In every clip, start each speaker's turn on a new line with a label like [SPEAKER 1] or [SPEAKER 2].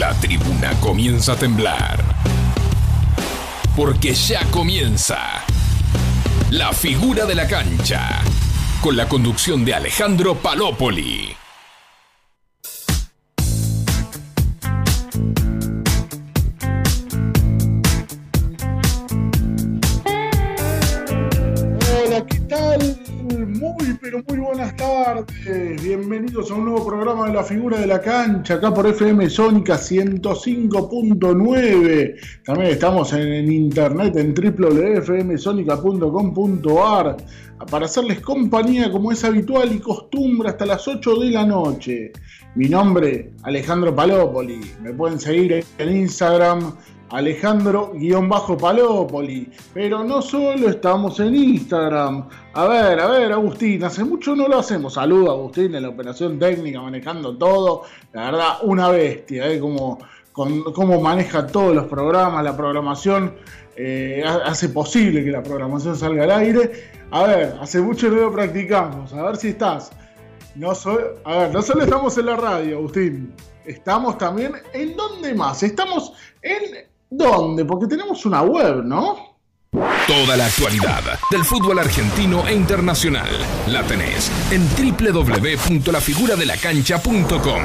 [SPEAKER 1] La tribuna comienza a temblar. Porque ya comienza la figura de la cancha. Con la conducción de Alejandro Palópoli.
[SPEAKER 2] Tardes. Bienvenidos a un nuevo programa de la figura de la cancha, acá por FM Sónica 105.9. También estamos en, internet en www.fmsonica.com.ar para hacerles compañía como es habitual y costumbre hasta las 8 de la noche. Mi nombre, Alejandro Palópoli. Me pueden seguir en Instagram Alejandro-Palópoli. Pero no solo estamos en Instagram. A ver, a ver, Agustín, hace mucho no lo hacemos. Saludo, Agustín, en la operación técnica, manejando todo. La verdad, una bestia, ¿eh? Como, con, cómo maneja todos los programas, la programación. eh, hace posible que la programación salga al aire. A ver, hace mucho no lo practicamos. A ver si estás. No so- a ver, no solo estamos en la radio, Agustín. Estamos también en dónde más. Estamos en dónde, porque tenemos una web, ¿no?
[SPEAKER 1] Toda la actualidad del fútbol argentino e internacional la tenés en www.lafiguradelacancha.com.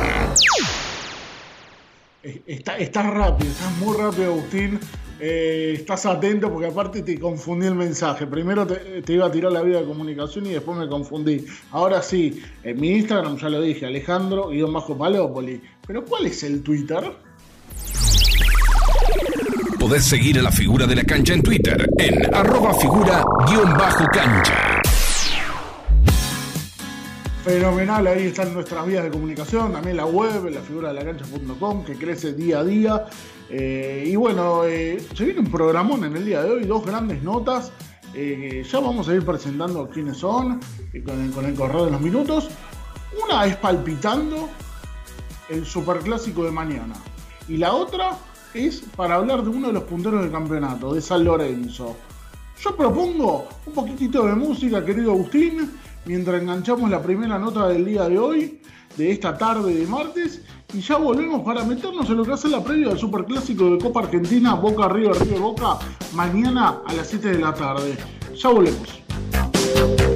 [SPEAKER 2] Eh, Está, estás rápido, estás muy rápido, Agustín. Eh, estás atento porque aparte te confundí el mensaje. Primero te, te iba a tirar la vida de comunicación y después me confundí. Ahora sí, en mi Instagram ya lo dije, Alejandro-Palópoli. Pero ¿cuál es el Twitter?
[SPEAKER 1] Podés seguir a la figura de la cancha en Twitter en arroba figura-cancha.
[SPEAKER 2] Fenomenal, ahí están nuestras vías de comunicación, también la web, la figura de la cancha.com, que crece día a día. Eh, y bueno, eh, se viene un programón en el día de hoy, dos grandes notas. Eh, ya vamos a ir presentando quiénes son con, el, con el correo de los minutos. Una es palpitando el superclásico de mañana. Y la otra es para hablar de uno de los punteros del campeonato, de San Lorenzo. Yo propongo un poquitito de música, querido Agustín, mientras enganchamos la primera nota del día de hoy, de esta tarde de martes, y ya volvemos para meternos en lo que hace la previa del Superclásico de Copa Argentina, Boca River, River Boca, mañana a las 7 de la tarde. Ya volvemos.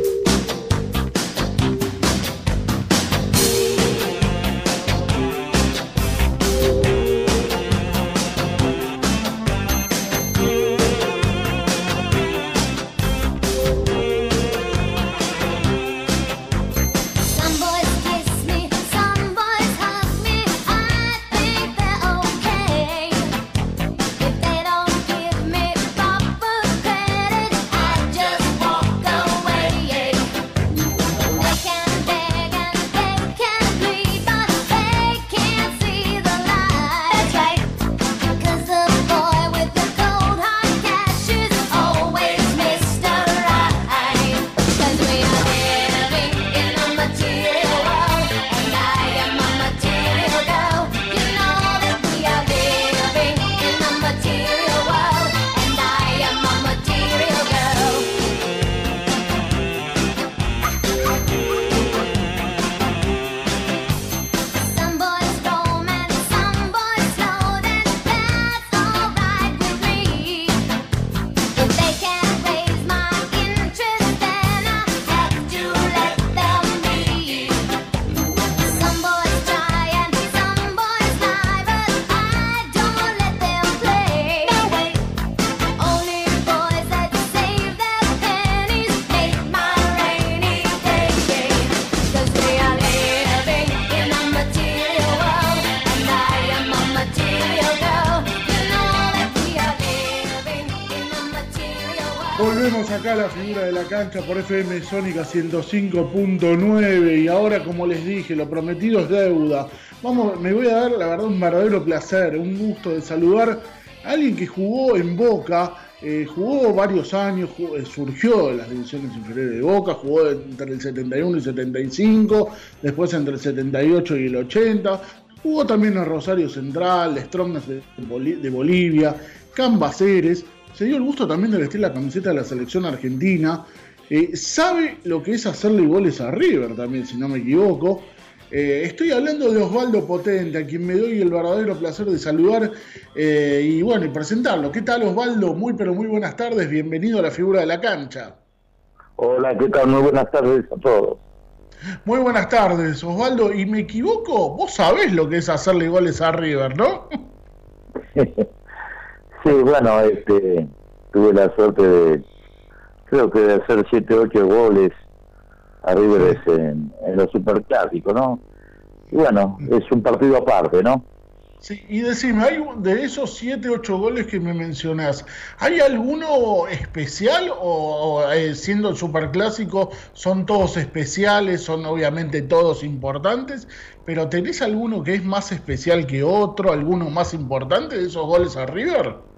[SPEAKER 2] Cancha por FM Sónica 105.9 y ahora como les dije, lo prometido es deuda. Vamos, me voy a dar la verdad un verdadero placer, un gusto de saludar a alguien que jugó en Boca, eh, jugó varios años, eh, surgió de las divisiones inferiores de Boca, jugó entre el 71 y 75, después entre el 78 y el 80, jugó también en Rosario Central, Strongest de Bolivia, Cambaceres, se dio el gusto también de vestir la camiseta de la selección argentina, eh, sabe lo que es hacerle goles a River también, si no me equivoco. Eh, estoy hablando de Osvaldo Potente, a quien me doy el verdadero placer de saludar eh, y bueno, y presentarlo. ¿Qué tal Osvaldo? Muy pero muy buenas tardes, bienvenido a la figura de la cancha.
[SPEAKER 3] Hola, ¿qué tal? Muy buenas tardes a todos.
[SPEAKER 2] Muy buenas tardes, Osvaldo. ¿Y me equivoco? Vos sabés lo que es hacerle goles a River, ¿no?
[SPEAKER 3] Sí, bueno, este, tuve la suerte de, creo que de hacer 7, 8 goles a River en, en los superclásicos, ¿no? Y bueno, es un partido aparte, ¿no?
[SPEAKER 2] Sí, y decime, ¿hay de esos 7, 8 goles que me mencionás, ¿hay alguno especial o, o, eh, siendo el superclásico son todos especiales, son obviamente todos importantes, pero tenés alguno que es más especial que otro, alguno más importante de esos goles a River?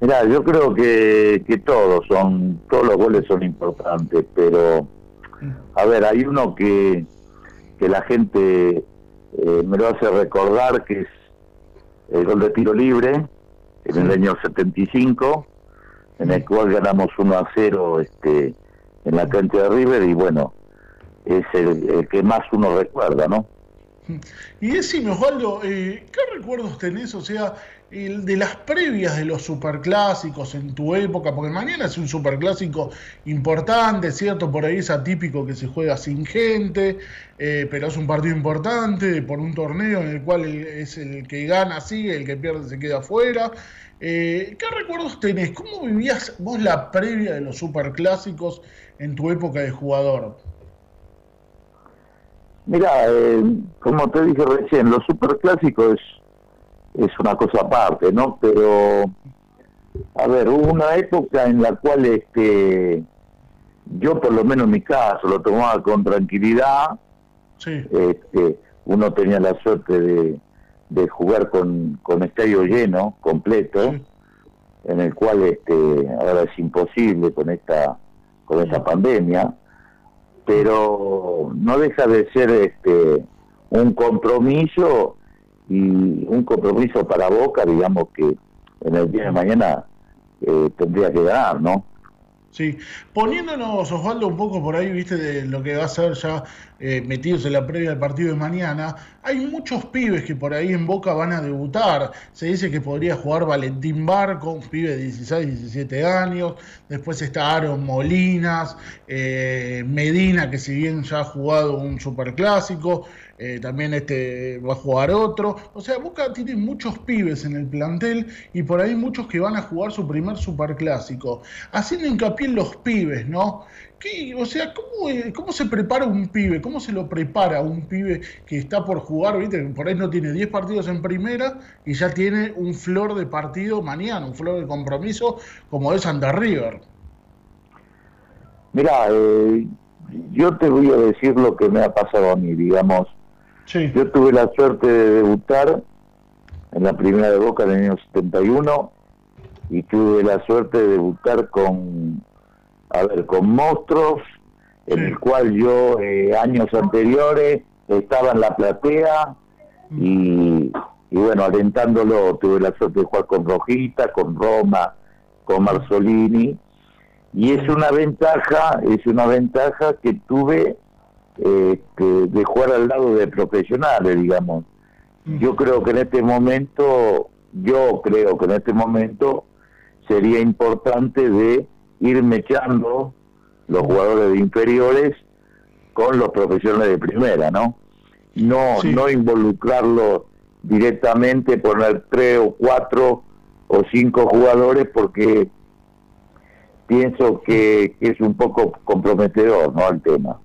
[SPEAKER 3] Mirá, yo creo que, que todos son, todos los goles son importantes, pero a ver, hay uno que, que la gente eh, me lo hace recordar, que es el gol de tiro libre en el año 75, en el cual ganamos 1 a 0 este, en la cancha de River y bueno, es el, el que más uno recuerda, ¿no?
[SPEAKER 2] Y decime, Osvaldo, eh, ¿qué recuerdos tenés, o sea, de las previas de los superclásicos en tu época? Porque mañana es un superclásico importante, ¿cierto? Por ahí es atípico que se juega sin gente, eh, pero es un partido importante por un torneo en el cual es el que gana sigue, el que pierde se queda afuera. Eh, ¿Qué recuerdos tenés? ¿Cómo vivías vos la previa de los superclásicos en tu época de jugador?
[SPEAKER 3] Mira, eh, como te dije recién, los superclásicos es, es una cosa aparte, ¿no? Pero, a ver, hubo una época en la cual este, yo, por lo menos en mi caso, lo tomaba con tranquilidad.
[SPEAKER 2] Sí,
[SPEAKER 3] Este, uno tenía la suerte de, de jugar con, con estadio lleno, completo,
[SPEAKER 2] Sí.
[SPEAKER 3] en el cual este, ahora es imposible con esta, con esta pandemia pero no deja de ser este un compromiso y un compromiso para Boca, digamos que en el día de mañana eh, tendría que ganar, ¿no?
[SPEAKER 2] Sí, poniéndonos, Osvaldo, un poco por ahí, viste, de lo que va a ser ya eh, metidos en la previa del partido de mañana, hay muchos pibes que por ahí en Boca van a debutar. Se dice que podría jugar Valentín Barco, un pibe de 16, 17 años. Después está Aaron Molinas, eh, Medina, que si bien ya ha jugado un superclásico, eh, también este va a jugar otro. O sea, Boca tiene muchos pibes en el plantel y por ahí muchos que van a jugar su primer superclásico. Haciendo hincapié en los pibes, ¿no? ¿Qué- o sea, ¿cómo, eh, ¿cómo se prepara un pibe? ¿Cómo se lo prepara un pibe que está por jugar? ¿viste? Por ahí no tiene 10 partidos en primera y ya tiene un flor de partido mañana, un flor de compromiso como es ante River.
[SPEAKER 3] Mira, eh, yo te voy a decir lo que me ha pasado a mí, digamos.
[SPEAKER 2] Sí,
[SPEAKER 3] Yo tuve la suerte de debutar en la primera de Boca en el año 71 y tuve la suerte de debutar con, a ver, con monstruos, en el cual yo eh, años anteriores estaba en la platea y, y bueno, alentándolo, tuve la suerte de jugar con Rojita, con Roma, con Marzolini. Y es una ventaja, es una ventaja que tuve que- de jugar al lado de profesionales, digamos. Yo creo que en este momento, yo creo que en este momento sería importante de ir mechando los jugadores de inferiores con los profesionales de primera, ¿no? No,
[SPEAKER 2] Sí.
[SPEAKER 3] no involucrarlos directamente, poner tres o cuatro o cinco jugadores porque pienso que, que es un poco comprometedor, ¿no? El tema.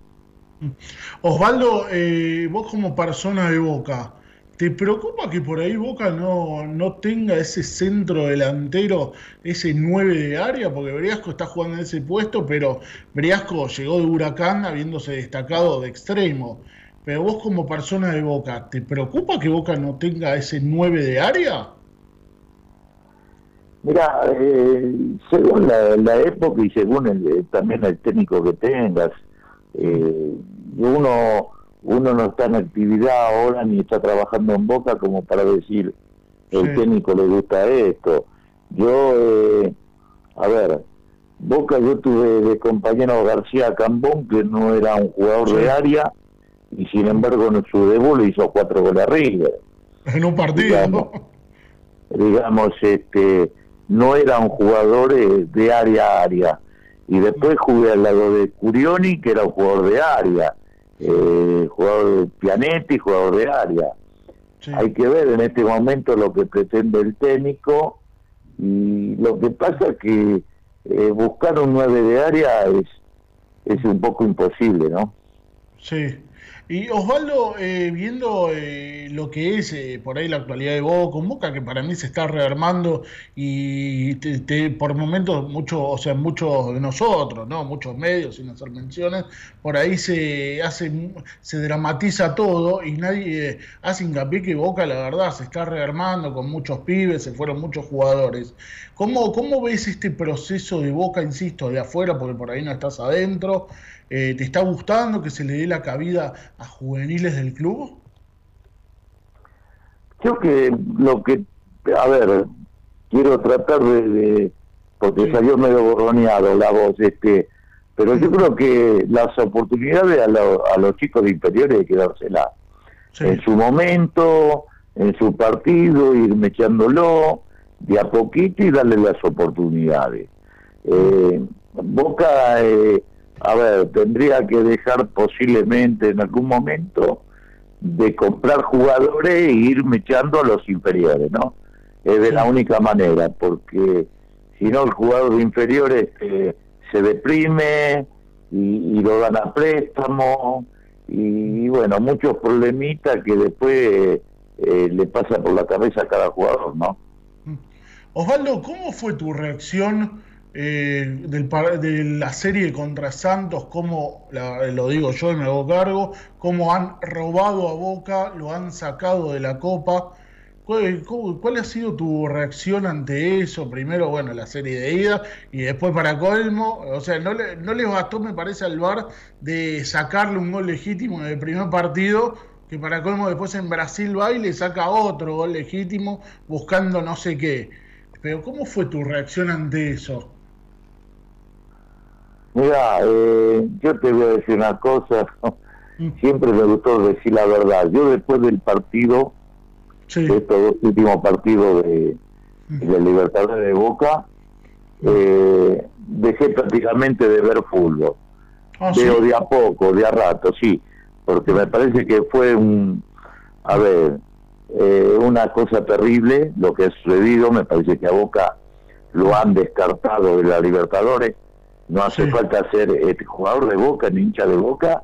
[SPEAKER 2] Osvaldo, eh, vos como persona de Boca, ¿Te preocupa que por ahí Boca no, no tenga ese centro delantero, ese 9 de área? Porque Briasco está jugando en ese puesto, pero Briasco llegó de Huracán habiéndose destacado de extremo. Pero vos como persona de Boca, ¿te preocupa que Boca no tenga ese 9 de área?
[SPEAKER 3] Mira, eh, según la, época y según el, también el técnico que tengas, eh, uno uno no está en actividad ahora ni está trabajando en Boca como para decir el
[SPEAKER 2] Sí.
[SPEAKER 3] técnico le gusta esto. Yo, eh, a ver, Boca yo tuve de compañero García Cambón que no era un jugador
[SPEAKER 2] Sí.
[SPEAKER 3] de área y sin embargo en su debut le hizo cuatro goles a River
[SPEAKER 2] En un partido.
[SPEAKER 3] Digamos. digamos, este, no era un jugador eh, de área a área. Y después jugué al lado de Curioni, que era un jugador de área, eh, jugador de Pianetti, jugador de área.
[SPEAKER 2] Sí.
[SPEAKER 3] Hay que ver en este momento lo que pretende el técnico y lo que pasa es que eh, buscar un 9 de área es, es un poco imposible, ¿no?
[SPEAKER 2] Sí. Y Osvaldo, eh, viendo eh, lo que es eh, por ahí la actualidad de Boca, un Boca que para mí se está rearmando y te- por momentos muchos, o sea, muchos de nosotros, ¿no? Muchos medios, sin hacer menciones, por ahí se hace, se dramatiza todo y nadie eh, hace hincapié que Boca, la verdad, se está rearmando con muchos pibes, se fueron muchos jugadores. ¿Cómo, cómo ves este proceso de Boca, insisto, de afuera, porque por ahí no estás adentro? Eh, ¿Te está gustando que se le dé la cabida a juveniles del club?
[SPEAKER 3] Yo que lo que, a ver, quiero tratar de, de- porque
[SPEAKER 2] Sí.
[SPEAKER 3] salió medio borroneado la voz, este, pero yo creo que las oportunidades a, lo- a los chicos de inferiores hay que dárselas
[SPEAKER 2] Sí.
[SPEAKER 3] en su momento, en su partido, ir mechándolo de a poquito y darle las oportunidades. Eh, Boca, eh, a ver, tendría que dejar posiblemente en algún momento de comprar jugadores e ir mechando a los inferiores, ¿no? Es de la única manera, porque si no el jugador de inferiores eh, se deprime y, y lo dan a préstamo y, y bueno, muchos problemitas que después eh, le pasa por la cabeza a cada jugador, ¿no?
[SPEAKER 2] Osvaldo, ¿cómo fue tu reacción eh, del de la serie contra Santos? ¿Cómo, la- lo digo yo y me hago cargo, cómo han robado a Boca, lo han sacado de la Copa? ¿Cuál, cómo- cuál ha sido tu reacción ante eso? Primero, bueno, la serie de ida y después para colmo, o sea, no, le, no les bastó, me parece, al VAR de sacarle un gol legítimo en el primer partido, que para colmo después en Brasil va y le saca otro gol legítimo buscando no sé qué. Pero ¿cómo fue tu reacción ante eso?
[SPEAKER 3] Mira, eh, yo te voy a decir una cosa,
[SPEAKER 2] Mm.
[SPEAKER 3] siempre me gustó decir la verdad. Yo después del partido,
[SPEAKER 2] Sí,
[SPEAKER 3] de estos dos últimos partidos de, de Libertadores de Boca, eh, dejé prácticamente de ver fútbol.
[SPEAKER 2] Ah, sí.
[SPEAKER 3] Veo de a poco, de a rato, sí, porque me parece que fue un, a ver, eh, una cosa terrible lo que ha sucedido, me parece que a Boca lo han descartado de la Libertadores, no hace
[SPEAKER 2] Sí.
[SPEAKER 3] falta ser este, jugador de Boca ni hincha de Boca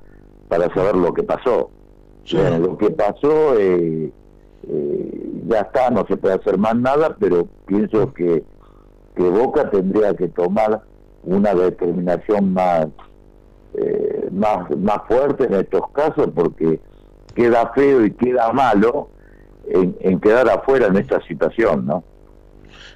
[SPEAKER 3] para saber lo que pasó.
[SPEAKER 2] Sí.
[SPEAKER 3] Bueno, lo que pasó eh, eh, ya está, no se puede hacer más nada, pero pienso que, que Boca tendría que tomar una determinación más eh, más más fuerte en estos casos porque queda feo y queda malo en, en quedar afuera en esta situación, ¿no?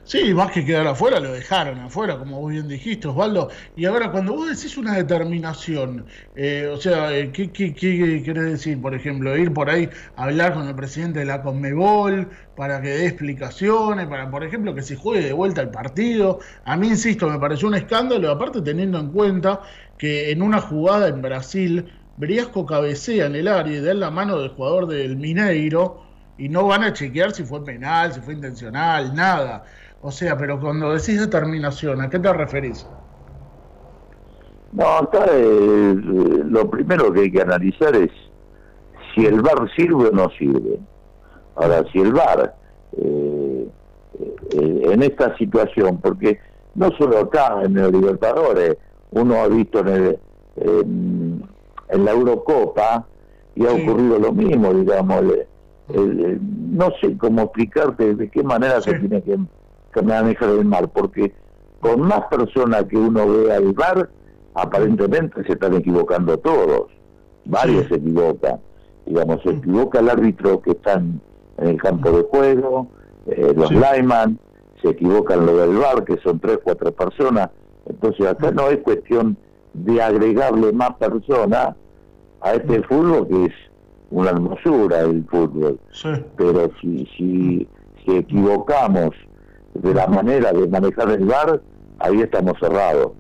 [SPEAKER 2] Sí, más que quedar afuera, lo dejaron afuera, como vos bien dijiste, Osvaldo. Y ahora, cuando vos decís una determinación, eh, o sea, eh, ¿qué, qué, querés decir? Por ejemplo, ir por ahí a hablar con el presidente de la Conmebol para que dé explicaciones, para, por ejemplo, que se juegue de vuelta el partido. A mí, insisto, me pareció un escándalo, aparte teniendo en cuenta que en una jugada en Brasil, Briasco cabecea en el área y da la mano del jugador del Mineiro y no van a chequear si fue penal, si fue intencional, nada. O sea, pero cuando decís determinación, ¿a qué te referís?
[SPEAKER 3] No, acá eh, lo primero que hay que analizar es si el VAR sirve o no sirve. Ahora, si el VAR eh, eh, en esta situación, porque no solo acá en el Libertadores, uno ha visto en, el, en, en la Eurocopa y ha
[SPEAKER 2] Sí.
[SPEAKER 3] ocurrido lo mismo, digamos, eh, no sé cómo explicarte de qué manera se tiene que, que manejar el mar, porque con más personas que uno vea el bar, aparentemente se están equivocando todos. Varios
[SPEAKER 2] Sí.
[SPEAKER 3] se equivocan. Digamos, se equivoca el árbitro que está en, en el campo de juego, eh, los
[SPEAKER 2] Sí.
[SPEAKER 3] lineman, se equivocan lo del bar, que son tres, cuatro personas. Entonces acá no es cuestión de agregarle más personas a este fútbol que es una hermosura el fútbol
[SPEAKER 2] Sí.
[SPEAKER 3] pero si, si, si equivocamos de la manera de manejar el bar, ahí estamos cerrados.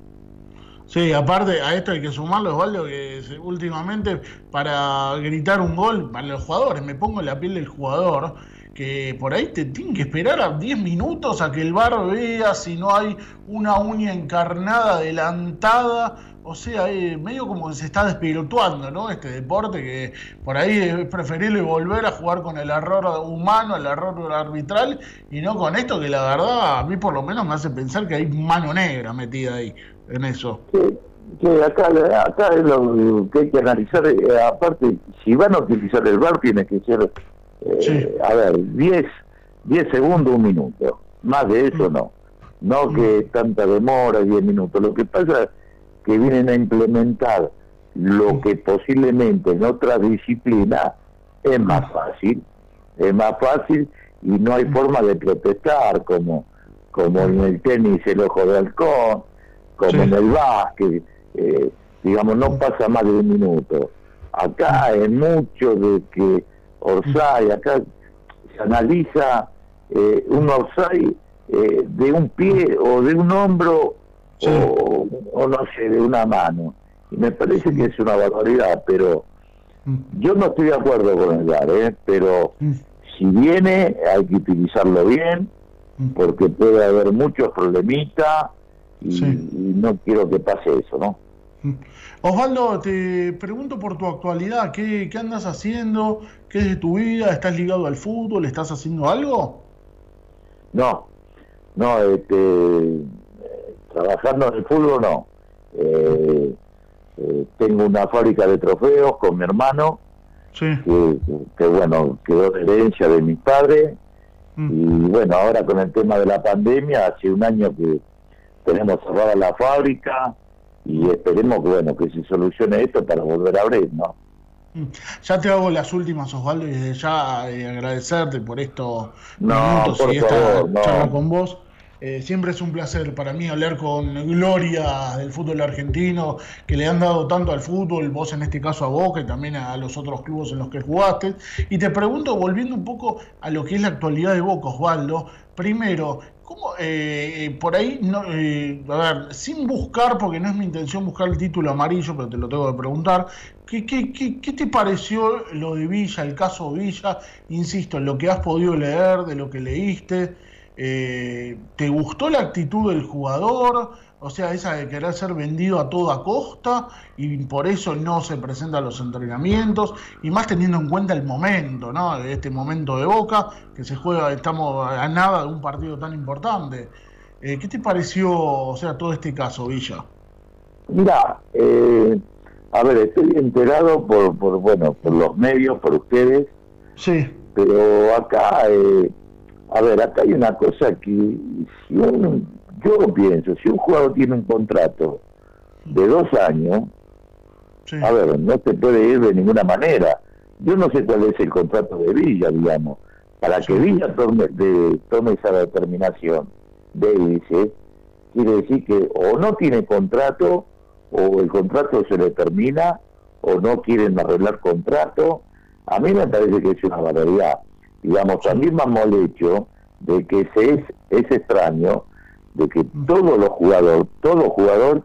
[SPEAKER 2] Sí, aparte a esto hay que sumarlo, Osvaldo, que últimamente para gritar un gol para los jugadores, me pongo en la piel del jugador, que por ahí te tienen que esperar a 10 minutos a que el bar vea si no hay una uña encarnada adelantada. O sea, eh, medio como que se está despirituando, ¿no? Este deporte que por ahí es preferible volver a jugar con el error humano, el error arbitral, y no con esto que la verdad a mí por lo menos me hace pensar que hay mano negra metida ahí en eso.
[SPEAKER 3] Que, que acá, acá es lo que hay que analizar, eh, aparte, si van a utilizar el bar, tiene que ser, eh,
[SPEAKER 2] Sí.
[SPEAKER 3] a ver, 10, 10 segundos, un minuto. Más de eso no. No que tanta demora, 10 minutos. Lo que pasa es que vienen a implementar lo que posiblemente en otras disciplinas es más fácil. Es más fácil y no hay forma de protestar como, como en el tenis el ojo de halcón, como
[SPEAKER 2] Sí.
[SPEAKER 3] en el básquet, eh, digamos, no pasa más de un minuto. Acá es mucho de que Orsay, acá se analiza eh, un Orsay eh, de un pie o de un hombro
[SPEAKER 2] Sí.
[SPEAKER 3] o, o no sé, de una mano. Y me parece que es una barbaridad, pero
[SPEAKER 2] Mm.
[SPEAKER 3] yo no estoy de acuerdo con el VAR, ¿eh? pero
[SPEAKER 2] Mm.
[SPEAKER 3] si viene hay que utilizarlo bien,
[SPEAKER 2] Mm.
[SPEAKER 3] porque puede haber muchos problemitas y,
[SPEAKER 2] Sí.
[SPEAKER 3] y no quiero que pase eso, ¿no?
[SPEAKER 2] Osvaldo, te pregunto por tu actualidad, ¿qué, qué andas haciendo? ¿Qué es de tu vida? ¿Estás ligado al fútbol? ¿Estás haciendo algo?
[SPEAKER 3] No, no, este, trabajando en el fútbol no. Eh, eh, tengo una fábrica de trofeos con mi hermano,
[SPEAKER 2] Sí.
[SPEAKER 3] que, que, bueno, quedó de herencia de mi padre.
[SPEAKER 2] Mm.
[SPEAKER 3] Y bueno, ahora con el tema de la pandemia, hace un año que tenemos cerrada la fábrica y esperemos que bueno que se solucione esto para volver a abrir, ¿no?
[SPEAKER 2] Mm. Ya te hago las últimas, Osvaldo, y desde ya eh, agradecerte por estos
[SPEAKER 3] No,
[SPEAKER 2] minutos
[SPEAKER 3] por
[SPEAKER 2] y esta
[SPEAKER 3] favor, no.
[SPEAKER 2] charla con vos. Eh, siempre es un placer para mí hablar con Gloria del fútbol argentino, que le han dado tanto al fútbol, vos en este caso a Boca y también a los otros clubes en los que jugaste. Y te pregunto, volviendo un poco a lo que es la actualidad de Boca, Osvaldo, primero, ¿cómo eh, eh, por ahí, no, eh, a ver, sin buscar, porque no es mi intención buscar el título amarillo, pero te lo tengo que preguntar, ¿qué, qué, qué, qué te pareció lo de Villa, el caso Villa? Insisto, en lo que has podido leer, de lo que leíste. Eh, ¿Te gustó la actitud del jugador? O sea, esa de querer ser vendido a toda costa y por eso no se presenta a los entrenamientos y más teniendo en cuenta el momento, ¿no? Este momento de Boca, que se juega, estamos a nada de un partido tan importante. Eh, ¿Qué te pareció, o sea, todo este caso, Villa?
[SPEAKER 3] Mira, eh, a ver, estoy enterado por, por, bueno, por los medios, por ustedes,
[SPEAKER 2] Sí,
[SPEAKER 3] pero acá, eh, a ver, acá hay una cosa que, si un, yo pienso, si un jugador tiene un contrato de dos años,
[SPEAKER 2] sí,
[SPEAKER 3] a ver, no se puede ir de ninguna manera. Yo no sé cuál es el contrato de Villa, digamos. Para que Villa tome, de- tome esa determinación de irse, quiere decir que o no tiene contrato, o el contrato se le termina, o no quieren arreglar contrato. A mí me parece que es una barbaridad. Digamos, a mí me molesto de que se es, es extraño de que todos los jugadores, todo jugador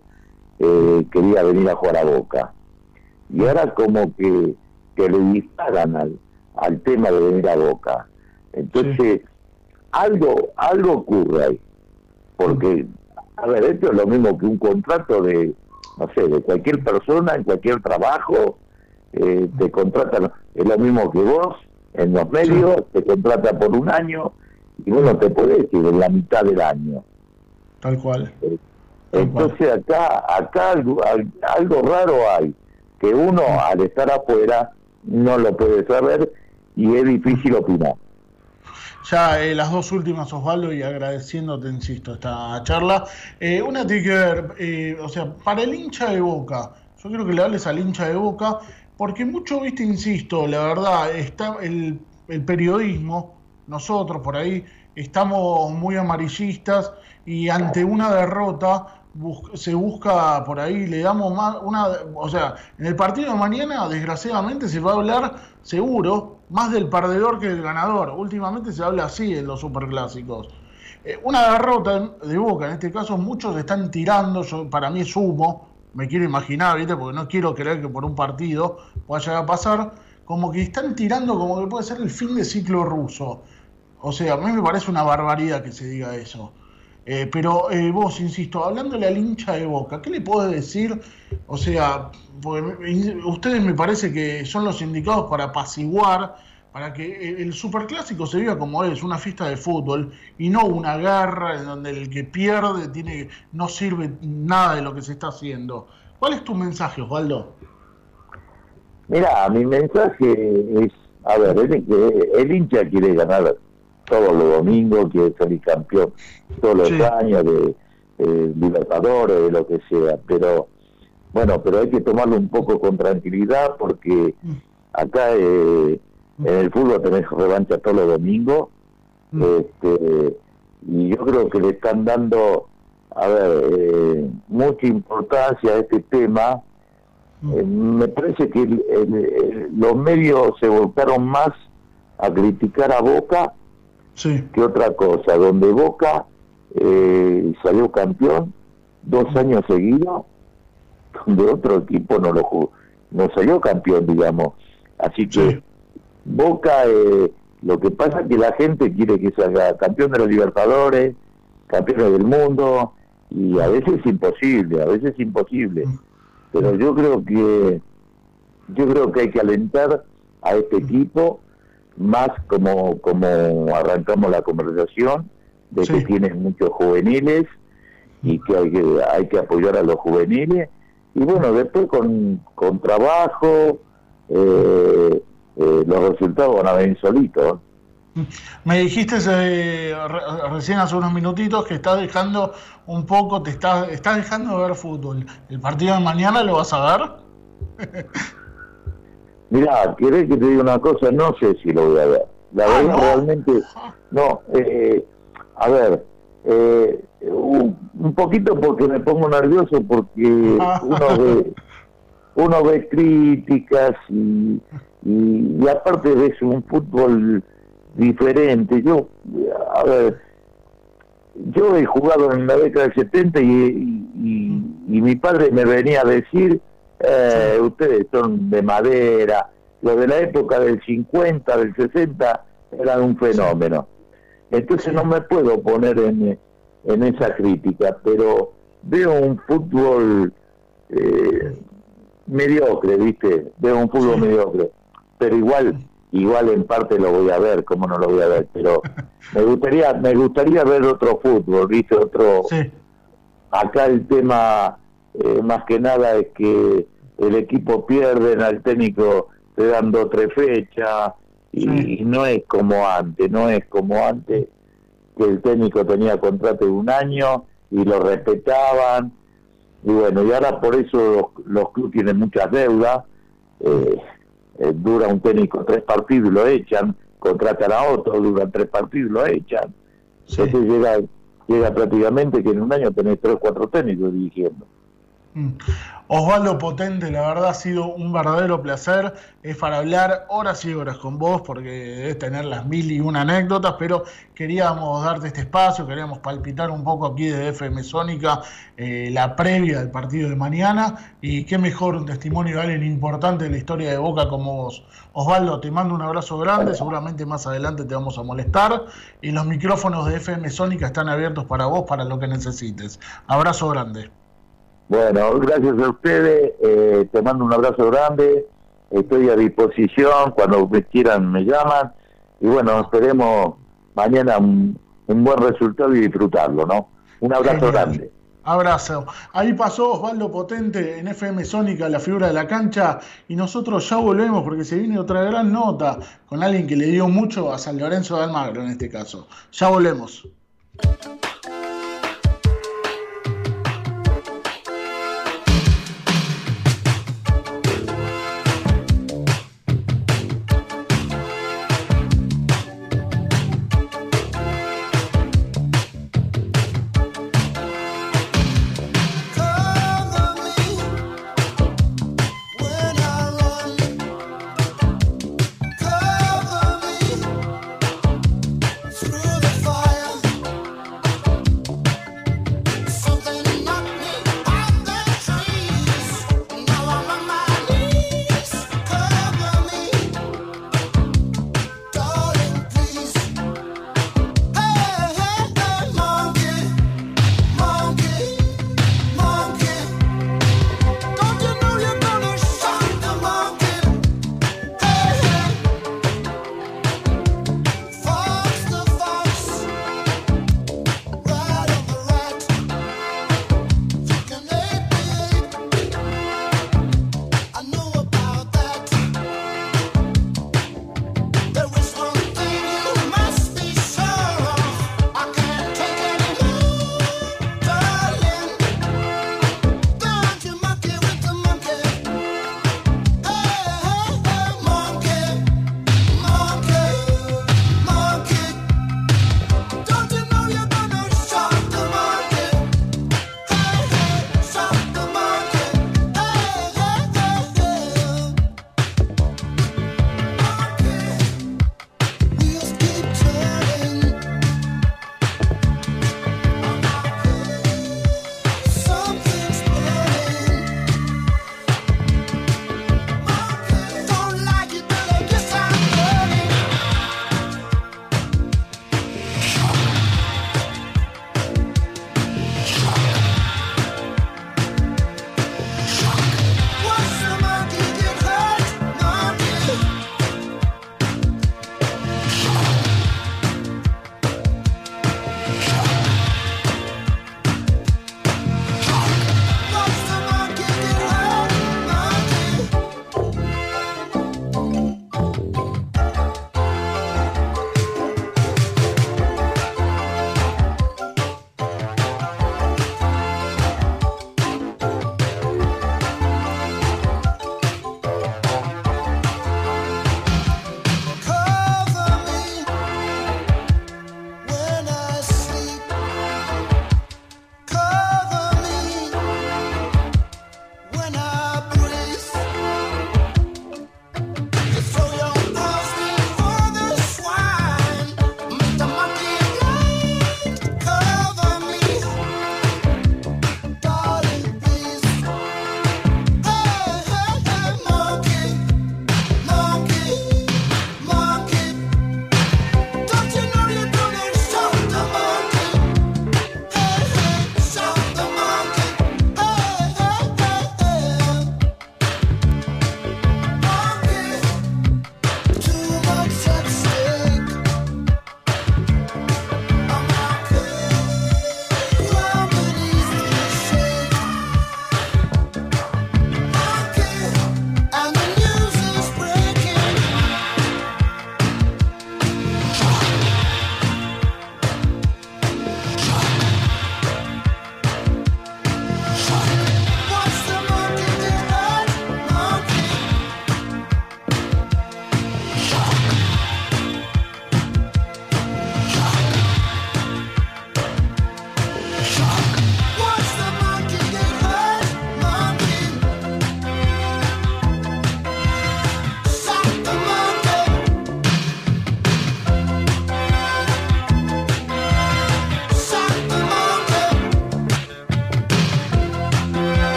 [SPEAKER 3] eh, quería venir a jugar a Boca. Y ahora como que, que le disparan al, al tema de venir a Boca. Entonces, algo, algo ocurre ahí. Porque, a ver, esto es lo mismo que un contrato de, no sé, de cualquier persona, en cualquier trabajo, eh, te contratan, es lo mismo que vos, en los medios, te contrata por un año, y uno te puede decir en la mitad del año.
[SPEAKER 2] tal cual. Tal cual.
[SPEAKER 3] Entonces acá, acá algo, al- algo raro hay, que uno al estar afuera no lo puede saber y es difícil opinar.
[SPEAKER 2] Ya eh, las dos últimas, Osvaldo, y agradeciéndote, insisto, esta charla. Eh, una tiene que ver, eh, o sea, para el hincha de Boca, yo quiero que le hables al hincha de Boca, porque mucho, viste, insisto, la verdad, está el, el periodismo, nosotros por ahí, estamos muy amarillistas y ante una derrota bus- se busca por ahí, le damos más, una, o sea, en el partido de mañana, desgraciadamente, se va a hablar seguro más del perdedor que del ganador. Últimamente se habla así en los superclásicos. Eh, una derrota de Boca, en este caso, muchos están tirando, yo, para mí es humo, me quiero imaginar, ¿viste? porque no quiero creer que por un partido vaya a pasar, como que están tirando como que puede ser el fin de ciclo ruso. O sea, a mí me parece una barbaridad que se diga eso. Eh, pero eh, vos, insisto, hablándole al hincha de Boca, ¿qué le podés decir? O sea, ustedes me parece que son los indicados para apaciguar, para que el, superclásico se viva como es, una fiesta de fútbol, y no una guerra en donde el que pierde tiene no sirve nada de lo que se está haciendo. ¿Cuál es tu mensaje, Osvaldo?
[SPEAKER 3] Mira, mi mensaje es, a ver, el, el hincha quiere ganar todos los domingos, quiere salir campeón todos los
[SPEAKER 2] Sí.
[SPEAKER 3] años de, Libertadores, de lo que sea, pero bueno, pero hay que tomarlo un poco con tranquilidad porque acá eh, en el fútbol tenés revancha todos los domingos
[SPEAKER 2] Mm.
[SPEAKER 3] este, y yo creo que le están dando, a ver, eh, mucha importancia a este tema. Eh, me parece que el- el- el- los medios se volcaron más a criticar a Boca
[SPEAKER 2] Sí,
[SPEAKER 3] que otra cosa, donde Boca eh, salió campeón dos años seguidos, donde otro equipo no lo jugó, no salió campeón, digamos. Así que
[SPEAKER 2] Sí.
[SPEAKER 3] Boca, eh, lo que pasa es que la gente quiere que salga campeón de los Libertadores, campeón del mundo, y a veces es imposible, a veces es imposible. Pero yo creo que yo creo que hay que alentar a este equipo más como como arrancamos la conversación de que tienen muchos juveniles y que hay que hay que apoyar a los juveniles. Y bueno después con, con trabajo eh, eh, los resultados van a venir solitos
[SPEAKER 2] Me dijiste eh, re- recién hace unos minutitos que estás dejando un poco, te estás, estás dejando de ver fútbol. ¿El partido de mañana lo vas a ver?
[SPEAKER 3] Mira, ¿querés que te diga una cosa? No sé si lo voy a ver. La
[SPEAKER 2] Ah,
[SPEAKER 3] verdad,
[SPEAKER 2] ¿no?
[SPEAKER 3] realmente, no. Eh, a ver, eh, un, un poquito porque me pongo nervioso porque uno ve, uno ve críticas y, y, y aparte ves un fútbol diferente. Yo, a ver, yo he jugado en la década del 70 y, y, mi padre me venía a decir, eh, ustedes son de madera, los de la época del 50, del 60 eran un fenómeno. Entonces no me puedo poner en, en esa crítica, pero veo un fútbol eh, mediocre, ¿viste? Veo un fútbol
[SPEAKER 2] Sí.
[SPEAKER 3] mediocre, pero igual igual en parte lo voy a ver, como no lo voy a ver, pero me gustaría me gustaría ver otro fútbol, ¿viste? Otro
[SPEAKER 2] Sí,
[SPEAKER 3] acá el tema eh, más que nada es que el equipo pierde al técnico te dan dos tres fechas y,
[SPEAKER 2] Sí.
[SPEAKER 3] y no es como antes no es como antes que el técnico tenía contrato de un año y lo respetaban y bueno y ahora por eso los, los clubes tienen muchas deudas eh, eh, dura un técnico tres partidos y lo echan contratan a otro duran tres partidos y lo echan
[SPEAKER 2] sí.
[SPEAKER 3] entonces llega llega prácticamente que en un año tenés tres o cuatro técnicos dirigiendo.
[SPEAKER 2] Osvaldo Potente, la verdad ha sido un verdadero placer. Es para hablar horas y horas con vos porque debes tener las mil y una anécdotas, pero queríamos darte este espacio, queríamos palpitar un poco aquí de FM Sónica eh, la previa del partido de mañana y qué mejor un testimonio de alguien importante de la historia de Boca como vos. Osvaldo, te mando un abrazo grande, seguramente más adelante te vamos a molestar y los micrófonos de FM Sónica están abiertos para vos, para lo que necesites. Abrazo grande.
[SPEAKER 3] Bueno, gracias a ustedes, eh, te mando un abrazo grande, estoy a disposición, cuando me quieran me llaman y bueno, esperemos mañana un, un buen resultado y disfrutarlo, ¿no? Un abrazo
[SPEAKER 2] Genial.
[SPEAKER 3] grande.
[SPEAKER 2] Abrazo. Ahí pasó Osvaldo Potente en FM Sónica, la figura de la cancha, y nosotros ya volvemos porque se viene otra gran nota con alguien que le dio mucho a San Lorenzo de Almagro en este caso. Ya volvemos.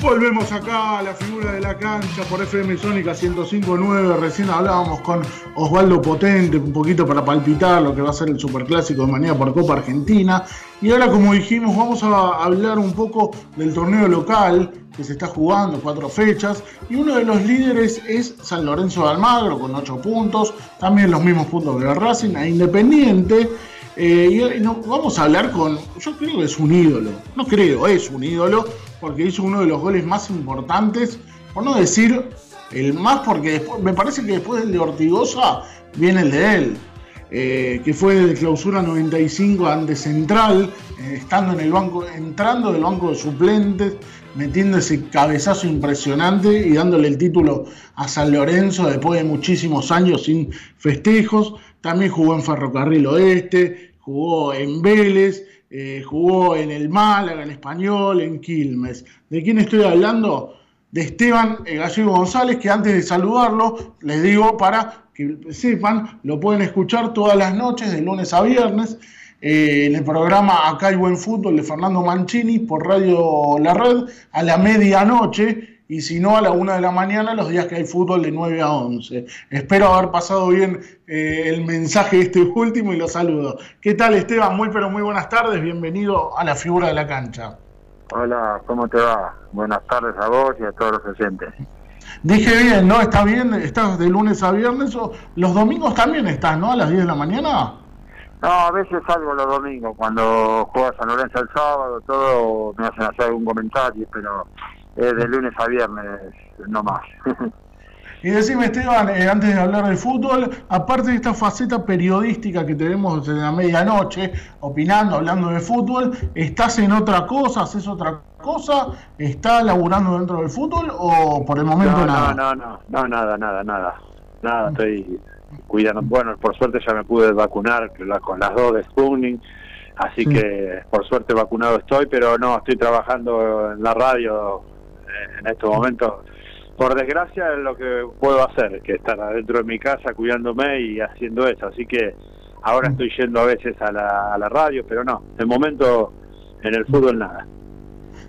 [SPEAKER 2] Volvemos acá a la figura de la cancha por FM Sónica 105.9. Recién hablábamos con Osvaldo Potente, un poquito para palpitar lo que va a ser el Superclásico de mañana por Copa Argentina. Y ahora, como dijimos, vamos a hablar un poco del torneo local que se está jugando, cuatro fechas. Y uno de los líderes es San Lorenzo de Almagro con ocho puntos. También los mismos puntos que el Racing, a Independiente. Eh, y hoy no- vamos a hablar con, yo creo que es un ídolo, no creo, es un ídolo, porque hizo uno de los goles más importantes, por no decir el más, porque después, me parece que después del de Ortigosa viene el de él, eh, que fue de clausura 95 ante Central, eh, estando en el banco, entrando del banco de suplentes, metiendo ese cabezazo impresionante y dándole el título a San Lorenzo después de muchísimos años sin festejos. También jugó en Ferrocarril Oeste, jugó en Vélez, eh, jugó en el Málaga, en Español, en Quilmes. ¿De quién estoy hablando? De Esteban eh, Gallego González, que antes de saludarlo, les digo para que sepan, lo pueden escuchar todas las noches, de lunes a viernes, eh, en el programa Acá hay buen fútbol de Fernando Mancini por Radio La Red a la medianoche y si no a la una de la mañana los días que hay fútbol de 9 a 11. Espero haber pasado bien eh, el mensaje este último y lo saludo. ¿Qué tal Esteban? Muy pero muy buenas tardes, bienvenido a la figura de la cancha.
[SPEAKER 4] Hola, ¿cómo te va? Buenas tardes a vos y a todos los oyentes.
[SPEAKER 2] Dije bien, ¿no? ¿Está bien? ¿Estás de lunes a viernes? O los domingos también estás, ¿no? A las 10 de la mañana.
[SPEAKER 4] No, a veces salgo los domingos, cuando juega San Lorenzo el sábado, todo me hacen hacer algún comentario, pero es de lunes a viernes, no más.
[SPEAKER 2] Y decime, Esteban, eh, antes de hablar de fútbol, aparte de esta faceta periodística que tenemos desde la medianoche, opinando, hablando de fútbol, ¿estás en otra cosa? ¿Haces otra cosa? ¿Estás laburando dentro del fútbol o por el momento
[SPEAKER 4] No,
[SPEAKER 2] nada?
[SPEAKER 4] no, no, no, no, nada, nada, nada. Nada, estoy cuidando. Bueno, por suerte ya me pude vacunar con las dos de Sputnik, así
[SPEAKER 2] Sí.
[SPEAKER 4] que por suerte vacunado estoy, pero no, estoy trabajando en la radio eh, en estos momentos. Por desgracia es lo que puedo hacer, que estar adentro de mi casa cuidándome y haciendo eso, así que ahora estoy yendo a veces a la, a la radio, pero no, de momento en el fútbol nada.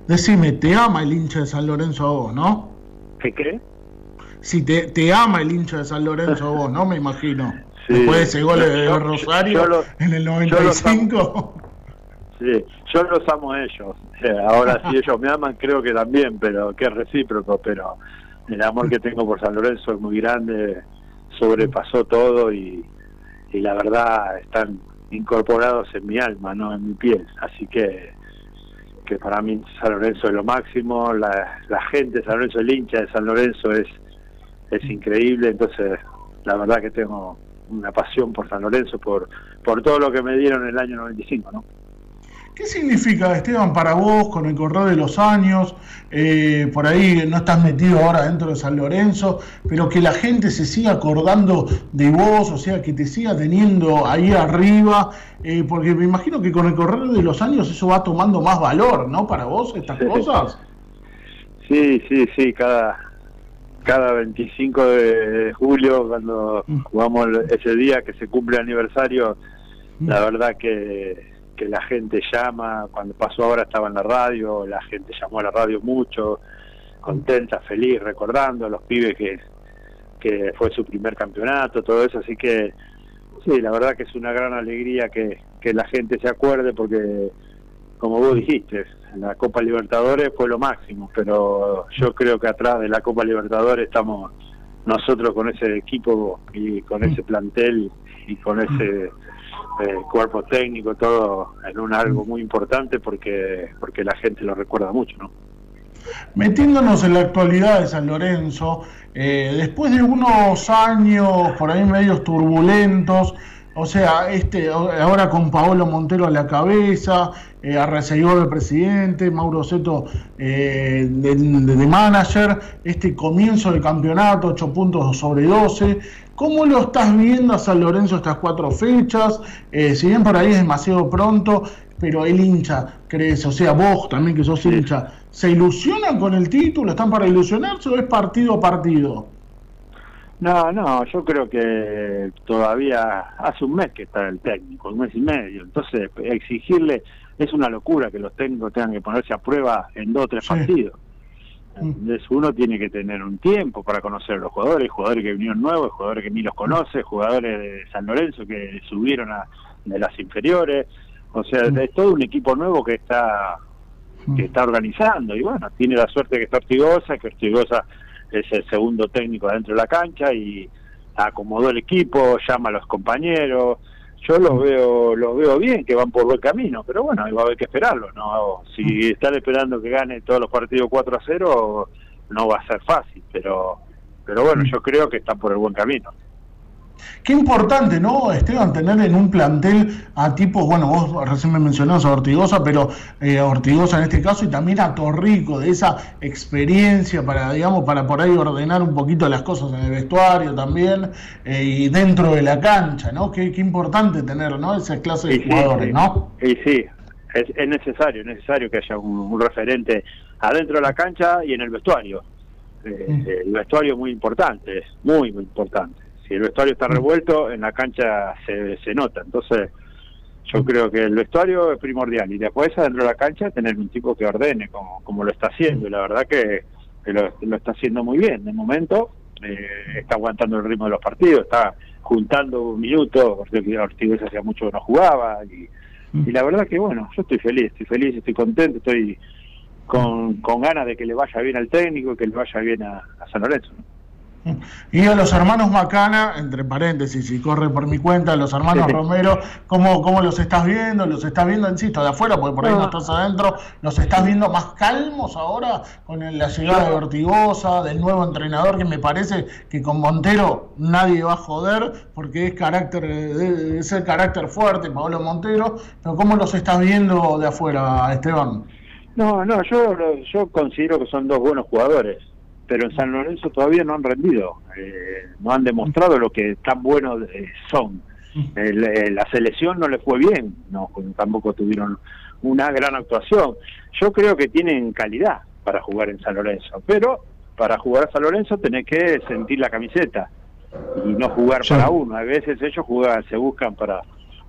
[SPEAKER 2] Decime, ¿te ama el hincha de San Lorenzo a vos, no?
[SPEAKER 4] ¿Qué qué?
[SPEAKER 2] Si te, te ama el hincha de San Lorenzo a vos, ¿no? Me imagino.
[SPEAKER 4] Sí.
[SPEAKER 2] Después de ese gol de
[SPEAKER 4] Yo-
[SPEAKER 2] Rosario
[SPEAKER 4] yo lo-
[SPEAKER 2] en el
[SPEAKER 4] yo los amo.
[SPEAKER 2] 95.
[SPEAKER 4] Sí, yo los amo a ellos. Eh, Ahora, si ellos me aman, creo que también, pero que es recíproco. Pero el amor que tengo por San Lorenzo es muy grande, sobrepasó todo y, la verdad están incorporados en mi alma, no en mi piel. Así que que para mí San Lorenzo es lo máximo, la, la gente de San Lorenzo, el hincha de San Lorenzo es, es increíble, entonces la verdad que tengo una pasión por San Lorenzo, por, por todo lo que me dieron en el año 95, ¿no?
[SPEAKER 2] ¿Qué significa, Esteban, para vos con el correr de los años? eh, por ahí no estás metido ahora dentro de San Lorenzo, pero que la gente se siga acordando de vos, o sea, que te siga teniendo ahí arriba, eh, porque me imagino que con el correr de los años eso va tomando más valor, ¿no? Para vos, estas
[SPEAKER 4] Sí.
[SPEAKER 2] cosas.
[SPEAKER 4] Sí, sí, sí, cada, cada 25 de julio, cuando
[SPEAKER 2] Mm.
[SPEAKER 4] jugamos ese día que se cumple el aniversario,
[SPEAKER 2] Mm.
[SPEAKER 4] la verdad que, que la gente llama, cuando pasó ahora estaba en la radio, la gente llamó a la radio mucho, contenta, feliz, recordando a los pibes que, que fue su primer campeonato, todo eso, así que sí, la verdad que es una gran alegría que, que la gente se acuerde porque, como vos dijiste, la Copa Libertadores fue lo máximo, pero yo creo que atrás de la Copa Libertadores estamos nosotros con ese equipo y con ese plantel y con ese eh, cuerpo técnico, todo en un algo muy importante porque porque la gente lo recuerda mucho, ¿no?
[SPEAKER 2] Metiéndonos en la actualidad de San Lorenzo, eh, después de unos años por ahí medios turbulentos, o sea, este ahora con Paolo Montero a la cabeza, eh, Arrecegó de presidente, Mauro Seto eh, de manager, este comienzo del campeonato, 8 puntos sobre 12. ¿Cómo lo estás viendo a San Lorenzo estas cuatro fechas? Eh, si bien por ahí es demasiado pronto, pero el hincha, crees, o sea, vos también que sos hincha, ¿se ilusionan con el título? ¿Están para ilusionarse o es partido a partido?
[SPEAKER 4] No, no, yo creo que todavía hace un mes que está el técnico, un mes y medio. Entonces, exigirle es una locura que los técnicos tengan que ponerse a prueba en dos o tres
[SPEAKER 2] Sí.
[SPEAKER 4] partidos. Entonces uno tiene que tener un tiempo para conocer a los jugadores, jugadores que vinieron nuevos, jugadores que ni los conoce, jugadores de San Lorenzo que subieron a, de las inferiores, o sea, es todo un equipo nuevo que está que está organizando y bueno, tiene la suerte que está Ortigosa, que Ortigosa es el segundo técnico dentro de la cancha y acomodó el equipo, llama a los compañeros, yo los veo los veo bien, que van por buen camino, pero bueno, va a haber que esperarlo, ¿no? Si están esperando que gane todos los partidos 4 a 0, no va a ser fácil, pero pero bueno, yo creo que están por el buen camino.
[SPEAKER 2] Qué importante, ¿no, Esteban, tener en un plantel a tipos, bueno, vos recién me mencionabas a Ortigosa, pero eh, a Ortigosa en este caso y también a Torrico, de esa experiencia para, digamos, para por ahí ordenar un poquito las cosas en el vestuario también eh, y dentro de la cancha, ¿no? Qué, qué importante tener, ¿no? Esa clase de
[SPEAKER 4] sí,
[SPEAKER 2] jugadores. ¿no?
[SPEAKER 4] Y sí, es, es necesario, es necesario que haya un, un referente adentro de la cancha y en el vestuario. Eh,
[SPEAKER 2] Mm.
[SPEAKER 4] El vestuario es muy importante, es muy, muy importante. Si el vestuario está revuelto, en la cancha se, se nota. Entonces, yo creo que el vestuario es primordial. Y después, adentro de la cancha, tener un tipo que ordene, como, como lo está haciendo. Y la verdad que, que lo, lo está haciendo muy bien. De momento, eh, está aguantando el ritmo de los partidos, está juntando minutos, porque Ortiz hacía mucho que no jugaba. Y, y la verdad que, bueno, yo estoy feliz, estoy feliz, estoy contento, estoy con, con ganas de que le vaya bien al técnico y que le vaya bien a, a San Lorenzo. ¿no?
[SPEAKER 2] Y a los hermanos Macana, entre paréntesis, y corre por mi cuenta, los hermanos
[SPEAKER 4] Sí.
[SPEAKER 2] Romero, ¿cómo, ¿cómo los estás viendo? ¿Los estás viendo, insisto, de afuera? Porque por ahí no
[SPEAKER 4] No.
[SPEAKER 2] estás adentro. ¿Los estás viendo más calmos ahora con el- la llegada de Ortigosa, del nuevo entrenador, que me parece que con Montero nadie va a joder, porque es carácter es el carácter fuerte, Pablo Montero. Pero ¿cómo los estás viendo de afuera, Esteban?
[SPEAKER 4] No, no, yo, yo considero que son dos buenos jugadores, pero en San Lorenzo todavía no han rendido, eh, no han demostrado lo que tan buenos eh, son. El- eh, la selección no le fue bien, no, tampoco tuvieron una gran actuación. Yo creo que tienen calidad para jugar en San Lorenzo, pero para jugar a San Lorenzo tenés que sentir la camiseta y no jugar
[SPEAKER 2] Sí.
[SPEAKER 4] para uno. A veces ellos juegan, se buscan para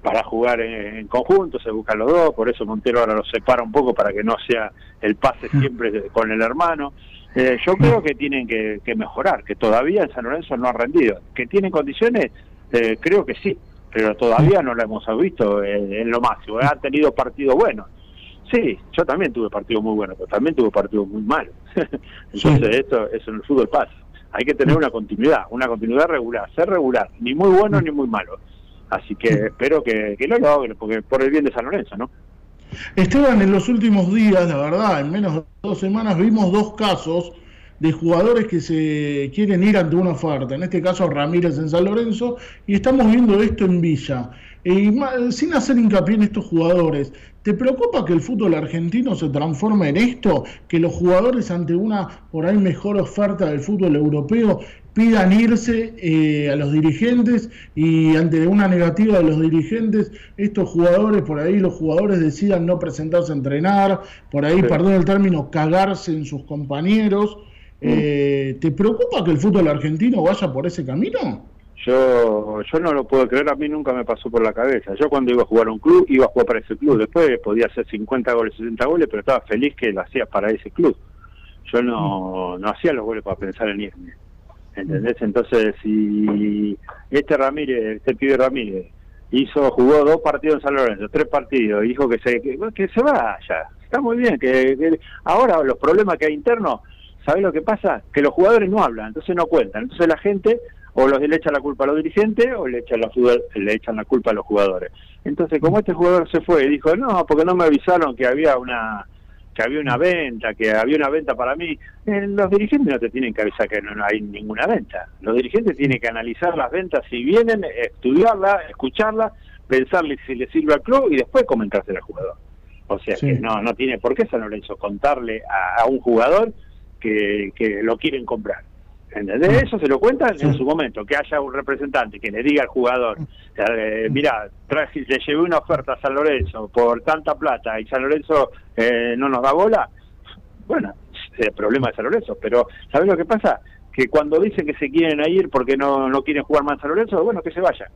[SPEAKER 4] para jugar en, en conjunto, se buscan los dos, por eso Montero ahora los separa un poco para que no sea el pase siempre de- con el hermano. Eh, yo creo que tienen que, que mejorar, que todavía en San Lorenzo no han rendido. ¿Que tienen condiciones? Eh, creo que sí, pero todavía no lo hemos visto en, en lo máximo. Han tenido partidos buenos. Sí, yo también tuve partidos muy buenos, pero también tuve partidos muy malos. Entonces, esto, eso en el fútbol pasa. Hay que tener una continuidad, una continuidad regular, ser regular, ni muy bueno ni muy malo. Así que espero que, que lo logren, porque por el bien de San Lorenzo, ¿no?
[SPEAKER 2] Esteban, en los últimos días, la verdad, en menos de dos semanas vimos dos casos de jugadores que se quieren ir ante una oferta, en este caso Ramírez en San Lorenzo, y estamos viendo esto en Villa. Y sin hacer hincapié en estos jugadores, ¿te preocupa que el fútbol argentino se transforme en esto? Que los jugadores ante una por ahí mejor oferta del fútbol europeo pidan irse eh, a los dirigentes y ante una negativa de los dirigentes, estos jugadores, por ahí los jugadores decidan no presentarse a entrenar, por ahí,
[SPEAKER 4] Sí.
[SPEAKER 2] perdón el término, cagarse en sus compañeros. Eh, ¿Te preocupa que el fútbol argentino vaya por ese camino?
[SPEAKER 4] Yo, yo no lo puedo creer, a mí nunca me pasó por la cabeza. Yo cuando iba a jugar a un club, iba a jugar para ese club. Después podía hacer 50 goles, 60 goles, pero estaba feliz que lo hacía para ese club. Yo no, no hacía los goles para pensar en irme. ¿Entendés? Entonces, si este Ramírez, este pibe Ramírez, hizo, jugó dos partidos en San Lorenzo, tres partidos, dijo que se, que, que se vaya. Está muy bien, que, ahora los problemas que hay internos, ¿sabés lo que pasa? Que los jugadores no hablan, entonces no cuentan. Entonces la gente o los le echan la culpa a los dirigentes o le echan la, le echan la culpa a los jugadores. Entonces, como este jugador se fue y dijo, no, porque no me avisaron que había una que había una venta, que había una venta para mí, eh, los dirigentes no te tienen que avisar que no, no hay ninguna venta. Los dirigentes tienen que analizar las ventas si vienen, estudiarlas, escucharlas, pensarle si le sirve al club y después comentárselo al jugador. O sea
[SPEAKER 2] Sí.
[SPEAKER 4] que no, no tiene por qué San Lorenzo contarle a, a un jugador que, que lo quieren comprar. ¿Entendés? Eso se lo cuentan en su momento, que haya un representante que le diga al jugador, eh, mira, traje, le llevé una oferta a San Lorenzo por tanta plata y San Lorenzo eh, no nos da bola, bueno, es el problema de San Lorenzo, pero ¿sabes lo que pasa? Que cuando dicen que se quieren ir porque no, no quieren jugar más San Lorenzo, bueno, que se vayan.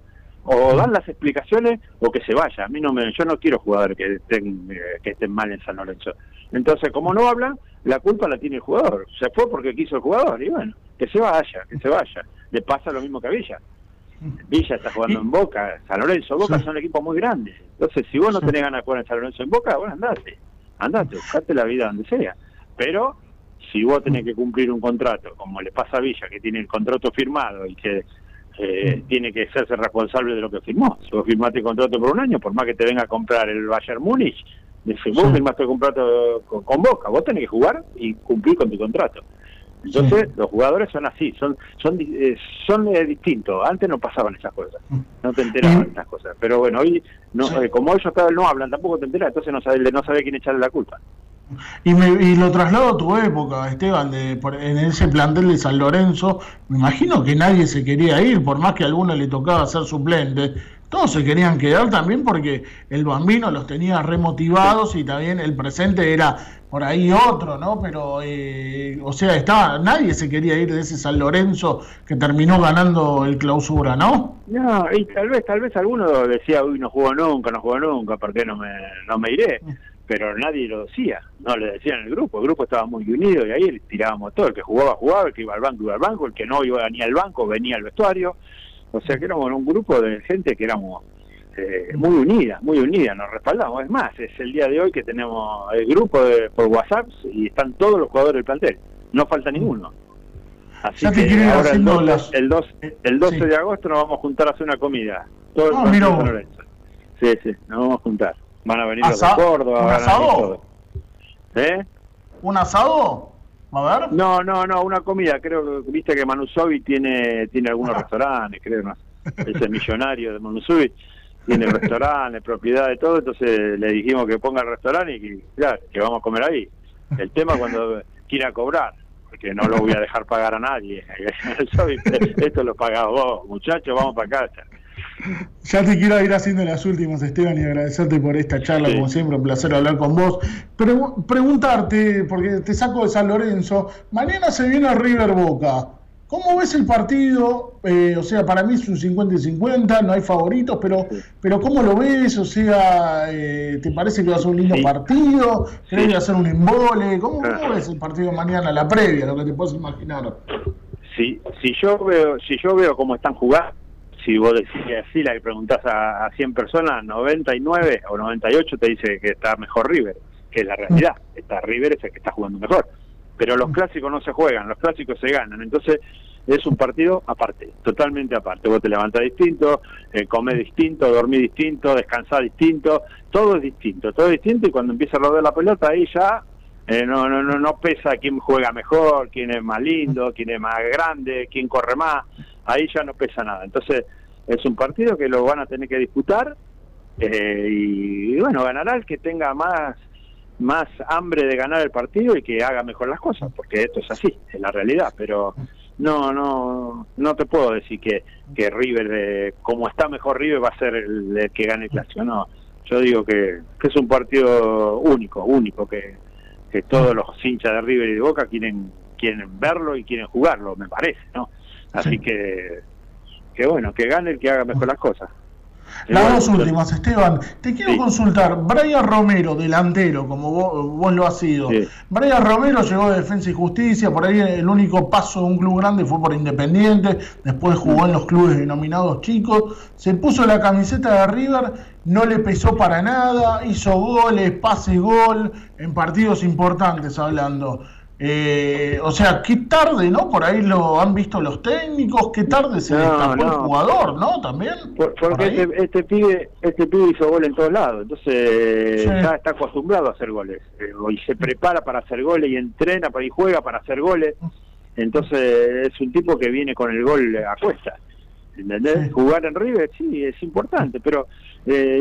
[SPEAKER 4] O dan las explicaciones o que se vaya. A mí no me, yo no quiero jugadores que estén, eh, que estén mal en San Lorenzo. Entonces, como no hablan, la culpa la tiene el jugador. Se fue porque quiso el jugador y bueno, que se vaya, que se vaya. Le pasa lo mismo que a Villa. Villa está jugando en Boca, San Lorenzo, Boca son equipos muy grandes. Entonces, si vos no tenés ganas de jugar en San Lorenzo en Boca, bueno, andate, andate, buscate la vida donde sea. Pero si vos tenés que cumplir un contrato, como le pasa a Villa, que tiene el contrato firmado y que eh, tiene que hacerse responsable de lo que firmó. Si vos firmaste el contrato por un año, por más que te venga a comprar el Bayern Múnich, dice, vos firmaste el contrato con, con Boca, vos tenés que jugar y cumplir con tu contrato. Entonces, los jugadores son así, son son eh, son eh, distintos. Antes no pasaban esas cosas, no te enteraban de esas cosas. Pero bueno, hoy, no, eh, como ellos no hablan, tampoco te enteras, entonces no sabes no sabe quién echarle la culpa.
[SPEAKER 2] Y, me, y lo traslado a tu época, Esteban, de, por- en ese plantel de San Lorenzo. Me imagino que nadie se quería ir, por más que a alguno le tocaba ser suplente. Todos se querían quedar también porque el bambino los tenía remotivados y también el presente era por ahí otro, ¿no? Pero, eh, o sea, estaba, nadie se quería ir de ese San Lorenzo que terminó ganando el clausura, ¿no?
[SPEAKER 4] No, y tal vez, tal vez alguno decía, uy, no jugó nunca, no jugó nunca, ¿por qué no me, no me iré? Pero nadie lo decía, no le decían el grupo, el grupo estaba muy unido y ahí tirábamos todo, el que jugaba, jugaba, el que iba al banco, iba al banco, el que no iba ni al banco, venía al vestuario, o sea que éramos un grupo de gente que éramos eh, muy unida, muy unida, nos respaldamos, es más, es el día de hoy que tenemos el grupo de, por WhatsApp y están todos los jugadores del plantel, no falta ninguno. Así que ahora el
[SPEAKER 2] haciendo
[SPEAKER 4] 12,
[SPEAKER 2] las-
[SPEAKER 4] el 12, el 12
[SPEAKER 2] Sí.
[SPEAKER 4] de agosto nos vamos a juntar a hacer una comida. Todo el
[SPEAKER 2] Ah,
[SPEAKER 4] de
[SPEAKER 2] vos.
[SPEAKER 4] San Lorenzo. Sí, sí, nos vamos a juntar. Van a venir los de
[SPEAKER 2] Asa-
[SPEAKER 4] Córdoba,
[SPEAKER 2] ¿Un asado?
[SPEAKER 4] ¿Eh?
[SPEAKER 2] ¿Un asado? ¿Va a ver?
[SPEAKER 4] No, no, no, una comida. Creo que viste que Manusovi tiene tiene algunos restaurantes, creo, ¿no? Ese millonario de Manusovi tiene restaurantes, propiedad de todo, entonces le dijimos que ponga el restaurante y que, claro, que vamos a comer ahí. El tema cuando quiera cobrar, porque no lo voy a dejar pagar a nadie. Esto lo pagás vos, muchachos, vamos para casa.
[SPEAKER 2] Ya te quiero ir haciendo las últimas, Esteban, y agradecerte por esta charla,
[SPEAKER 4] Sí.
[SPEAKER 2] como siempre, un placer hablar con vos. Pregu- preguntarte, porque te saco de San Lorenzo, mañana se viene River Boca. ¿Cómo ves el partido? Eh, o sea, para mí es un 50 y 50, no hay favoritos, pero, pero ¿cómo lo ves? O sea, eh, ¿te parece que va a ser un lindo
[SPEAKER 4] Sí.
[SPEAKER 2] partido? ¿Crees que va a ser un embole? ¿Cómo, cómo
[SPEAKER 4] Ajá.
[SPEAKER 2] ves el partido mañana, la previa, lo que te puedes imaginar?
[SPEAKER 4] si si yo veo si yo veo cómo están jugando si vos decís así la que preguntás a, a 100 personas 99 o 98 te dice que está mejor River que es la realidad. Está River es el que está jugando mejor. Pero los clásicos no se juegan los clásicos se ganan. Entonces es un partido aparte totalmente aparte. Vos te levantás distinto eh, comés distinto dormís distinto descansás distinto todo es distinto todo es distinto y cuando empieza a rodar la pelota ahí ya eh, no, no, no, no pesa quién juega mejor, quién es más lindo, quién es más grande, quién corre más. Ahí ya no pesa nada. Entonces, es un partido que lo van a tener que disputar eh, y, bueno, ganará el que tenga más más hambre de ganar el partido y que haga mejor las cosas, porque esto es así, es la realidad. Pero no, no, no te puedo decir que, que River, eh, como está mejor River, va a ser el, el que gane el clásico. No, yo digo que, que es un partido único, único, que, que todos los hinchas de River y de Boca quieren quieren verlo y quieren jugarlo, me parece, ¿no? Así
[SPEAKER 2] Sí.
[SPEAKER 4] que que bueno, que gane el que haga mejor las cosas.
[SPEAKER 2] Las dos últimas, Esteban. Te quiero
[SPEAKER 4] Sí.
[SPEAKER 2] consultar. Brian Romero, delantero, como vos, vos lo has sido.
[SPEAKER 4] Sí.
[SPEAKER 2] Brian Romero llegó de Defensa y Justicia. Por ahí el único paso de un club grande fue por Independiente. Después jugó en los clubes denominados chicos. Se puso la camiseta de River. No le pesó para nada. Hizo goles, pase gol. En partidos importantes hablando. Eh, o sea, qué tarde, ¿no? Por ahí lo han visto los técnicos. Qué tarde se
[SPEAKER 4] No,
[SPEAKER 2] el jugador, ¿no? También.
[SPEAKER 4] Por-
[SPEAKER 2] por
[SPEAKER 4] porque
[SPEAKER 2] ahí.
[SPEAKER 4] este, este pibe este pibe hizo gol en todos lados, entonces
[SPEAKER 2] Sí.
[SPEAKER 4] ya está acostumbrado a hacer goles. Eh, y se prepara para hacer goles y entrena para y juega para hacer goles. Entonces es un tipo que viene con el gol a cuesta. ¿Entendés?
[SPEAKER 2] Sí.
[SPEAKER 4] Jugar en River sí es importante, pero eh,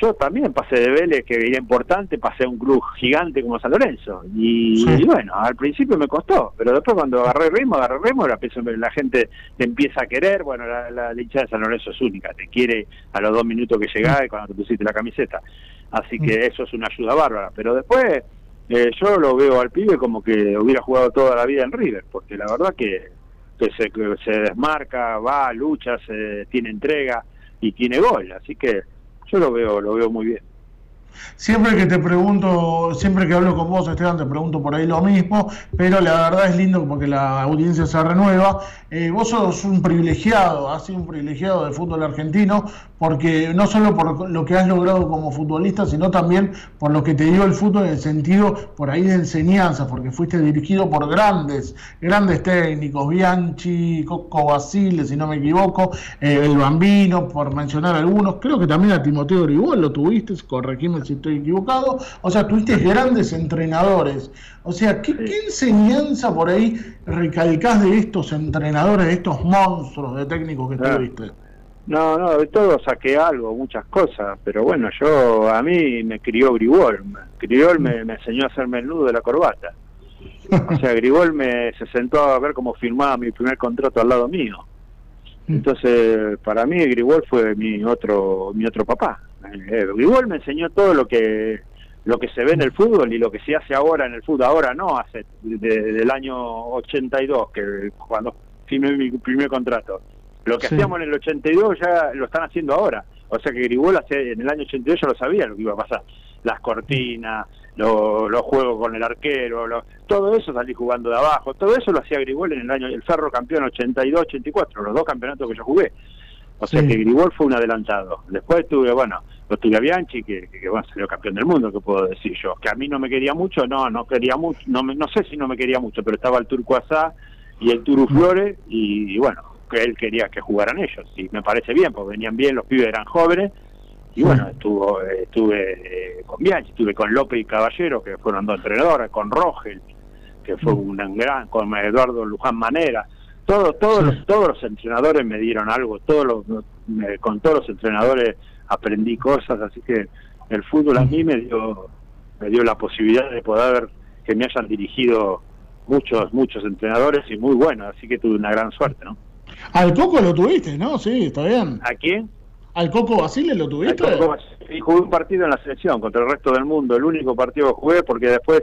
[SPEAKER 4] yo también pasé de Vélez, que era importante, pasé a un club gigante como San Lorenzo. Y,
[SPEAKER 2] Sí.
[SPEAKER 4] y bueno, al principio me costó, pero después cuando agarré ritmo, agarré ritmo, la, la gente te empieza a querer. Bueno, la, la, la hinchada de San Lorenzo es única, te quiere a los dos minutos que llegás y cuando te pusiste la camiseta. Así que eso es una ayuda bárbara. Pero después eh, yo lo veo al pibe como que hubiera jugado toda la vida en River, porque la verdad que que se, que se desmarca, va, lucha, se, tiene entrega y tiene gol. Así que yo lo veo, lo veo muy bien.
[SPEAKER 2] Siempre que te pregunto, siempre que hablo con vos, Esteban, te pregunto por ahí lo mismo, pero la verdad es lindo porque la audiencia se renueva. Eh, vos sos un privilegiado, has sido un privilegiado del fútbol argentino, porque no solo por lo que has logrado como futbolista, sino también por lo que te dio el fútbol en el sentido por ahí de enseñanza, porque fuiste dirigido por grandes, grandes técnicos, Bianchi, Coco Basile, si no me equivoco, eh, el Bambino, por mencionar algunos, creo que también a Timoteo Gribol lo tuviste, corregime si estoy equivocado, o sea, tuviste grandes entrenadores, o sea, ¿qué, qué enseñanza por ahí recalcás de estos entrenadores, de estos monstruos de técnicos que tuviste?
[SPEAKER 4] No, no, de todo saqué algo, muchas cosas, pero bueno, yo, a mí me crió Gribol, Gribol me, me enseñó a hacerme el nudo de la corbata. O sea, Gribol me se sentó a ver cómo firmaba mi primer contrato al lado mío. Entonces, para mí Gribol fue mi otro mi otro papá. Eh, Gribol me enseñó todo lo que lo que se ve en el fútbol y lo que se hace ahora en el fútbol. Ahora no, hace de- del año 82, que cuando firmé mi primer contrato. Lo que
[SPEAKER 2] Sí.
[SPEAKER 4] hacíamos en el 82 ya lo están haciendo ahora. O sea que Gribol hace, en el año 82 ya lo sabía lo que iba a pasar. Las cortinas, lo- los juegos con el arquero, lo- todo eso salí jugando de abajo. Todo eso lo hacía Gribol en el año, el Ferro campeón 82-84, los dos campeonatos que yo jugué. O sea que Gribol fue un adelantado. Después tuve, bueno, lo tuve a Bianchi, que, que, que, bueno, salió campeón del mundo, que puedo decir yo. Que a mí no me quería mucho, no, no quería mucho, no, no sé si no me quería mucho, pero estaba el Turco Asá y el Turu Flores, y, y bueno, que él quería que jugaran ellos. Y me parece bien, porque venían bien, los pibes eran jóvenes. Y bueno, estuvo, estuve eh, con Bianchi, estuve con López y Caballero, que fueron dos entrenadores, con Rogel, que fue un gran, con Eduardo Luján Manera. Todos, todos, los, todos los entrenadores me dieron algo, todos los, me- con todos los entrenadores aprendí cosas, así que el fútbol a mí me dio, me dio la posibilidad de poder que me hayan dirigido muchos, muchos entrenadores y muy buenos, así que tuve una gran suerte, ¿no?
[SPEAKER 2] Al Coco lo tuviste, ¿no? Sí, está bien.
[SPEAKER 4] ¿A quién?
[SPEAKER 2] ¿Al Coco Basile lo tuviste?
[SPEAKER 4] Y jugué un partido en la selección contra el resto del mundo, el único partido que jugué porque después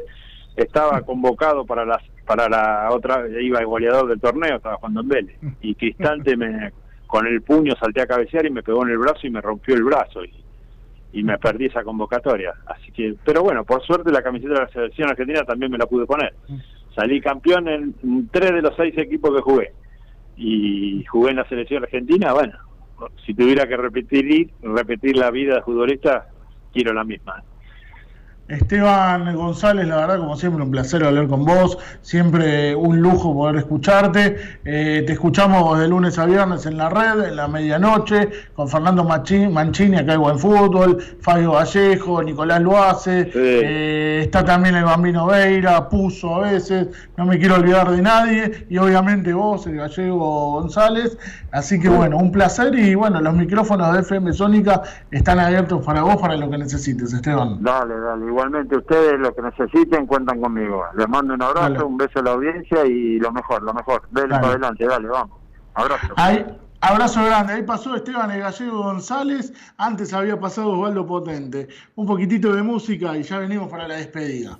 [SPEAKER 4] estaba convocado para las para la otra iba el goleador del torneo, estaba jugando en Vélez y Cristante me con el puño salté a cabecear y me pegó en el brazo y me rompió el brazo y, y me perdí esa convocatoria, así que pero bueno, por suerte la camiseta de la selección argentina también me la pude poner. Salí campeón en tres de los seis equipos que jugué y jugué en la selección argentina, bueno, si tuviera que repetir repetir la vida de futbolista, quiero la misma.
[SPEAKER 2] Esteban González, la verdad, como siempre, un placer hablar con vos. Siempre un lujo poder escucharte. Eh, te escuchamos de lunes a viernes en la red, en la medianoche, con Fernando Mancini, acá hay Buen Fútbol, Fabio Vallejo, Nicolás Luace.
[SPEAKER 4] Sí.
[SPEAKER 2] eh, está también el Bambino Veira, Puso a veces. No me quiero olvidar de nadie. Y obviamente vos, el gallego González. Así que bueno, un placer. Y bueno, los micrófonos de FM Sónica están abiertos para vos, para lo que necesites, Esteban.
[SPEAKER 5] Dale, dale. Igualmente ustedes lo que necesiten cuentan conmigo. Les mando un abrazo,
[SPEAKER 2] Dale.
[SPEAKER 5] un beso a la audiencia y lo mejor, lo mejor. Dale,
[SPEAKER 2] Dale.
[SPEAKER 5] para adelante, dale, vamos. Abrazo.
[SPEAKER 2] Ahí, abrazo grande. Ahí pasó Esteban el Gallego González. Antes había pasado Osvaldo Potente. Un poquitito de música y ya venimos para la despedida.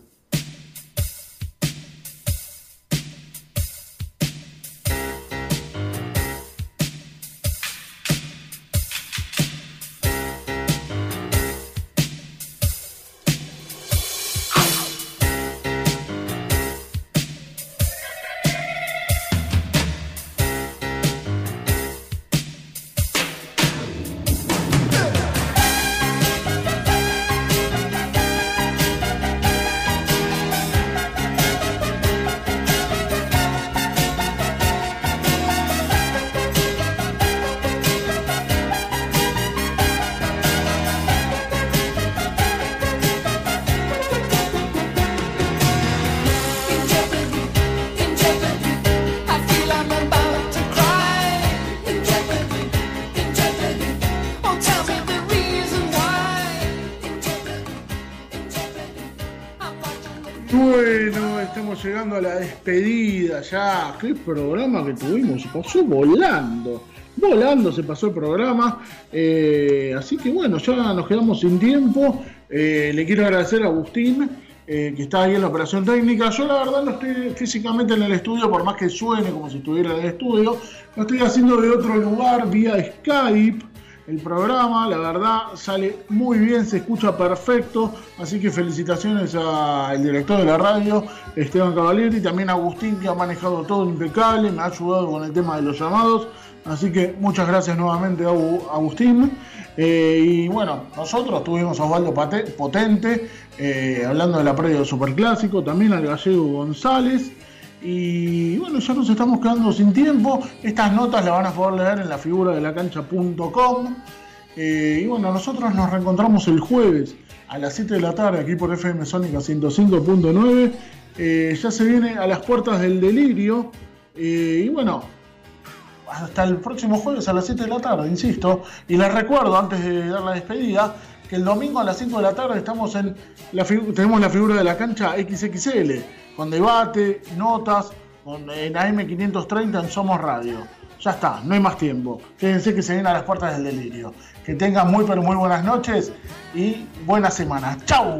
[SPEAKER 2] Despedida ya. Qué programa que tuvimos. Se pasó volando. Volando se pasó el programa. Eh, así que bueno, ya nos quedamos sin tiempo. Eh, le quiero agradecer a Agustín.
[SPEAKER 6] eh, que está ahí en la operación técnica. Yo la verdad no estoy físicamente en el estudio, por más que suene como si estuviera en el estudio. Lo estoy haciendo de otro lugar, vía Skype. El programa, la verdad, sale muy bien, se escucha perfecto. Así que felicitaciones al director de la radio, Esteban Cavalieri, y también a Agustín, que ha manejado todo impecable, me ha ayudado con el tema de los llamados. Así que muchas gracias nuevamente, Agu- Agustín. Eh, y bueno, nosotros tuvimos a Osvaldo Potente, eh, hablando de la previa del Superclásico, también al gallego González. Y bueno, ya nos estamos quedando sin tiempo. Estas notas las van a poder leer en la figura de la cancha.com. Eh, y bueno, nosotros nos reencontramos el jueves a las 7 de la tarde aquí por FM Sónica 105.9. Eh, ya se viene a las puertas del delirio. Eh, y bueno, hasta el próximo jueves a las 7 de la tarde, insisto. Y les recuerdo, antes de dar la despedida, que el domingo a las 5 de la tarde estamos en la tenemos la figura de la cancha XXL, con debate, notas, con, en AM530 en Somos Radio. Ya está, no hay más tiempo. Fíjense que se viene a las puertas del delirio. Que tengan muy pero muy buenas noches y buena semana. ¡Chau!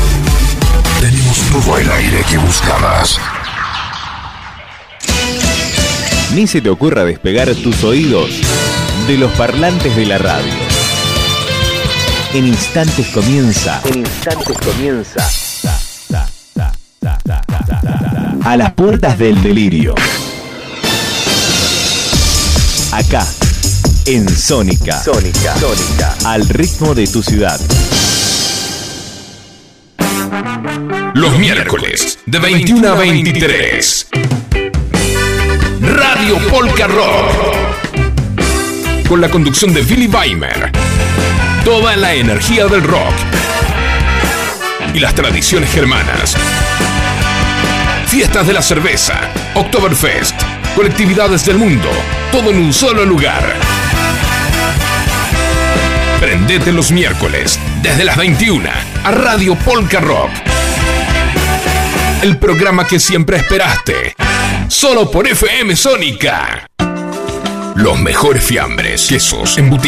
[SPEAKER 7] Tenemos todo el aire que buscabas.
[SPEAKER 8] Ni se te ocurra despegar tus oídos de los parlantes de la radio. En instantes comienza. En instantes comienza. A las puertas del delirio. Acá, en Sónica. Sónica. Sónica. Al ritmo de tu ciudad.
[SPEAKER 1] Los miércoles de 21 a 23. Radio Polka Rock. Con la conducción de Billy Weimer. Toda la energía del rock. Y las tradiciones germanas. Fiestas de la cerveza. Oktoberfest. Colectividades del mundo. Todo en un solo lugar. Prendete los miércoles desde las 21 a Radio Polka Rock. El programa que siempre esperaste. Solo por FM Sónica. Los mejores fiambres, quesos, embutidos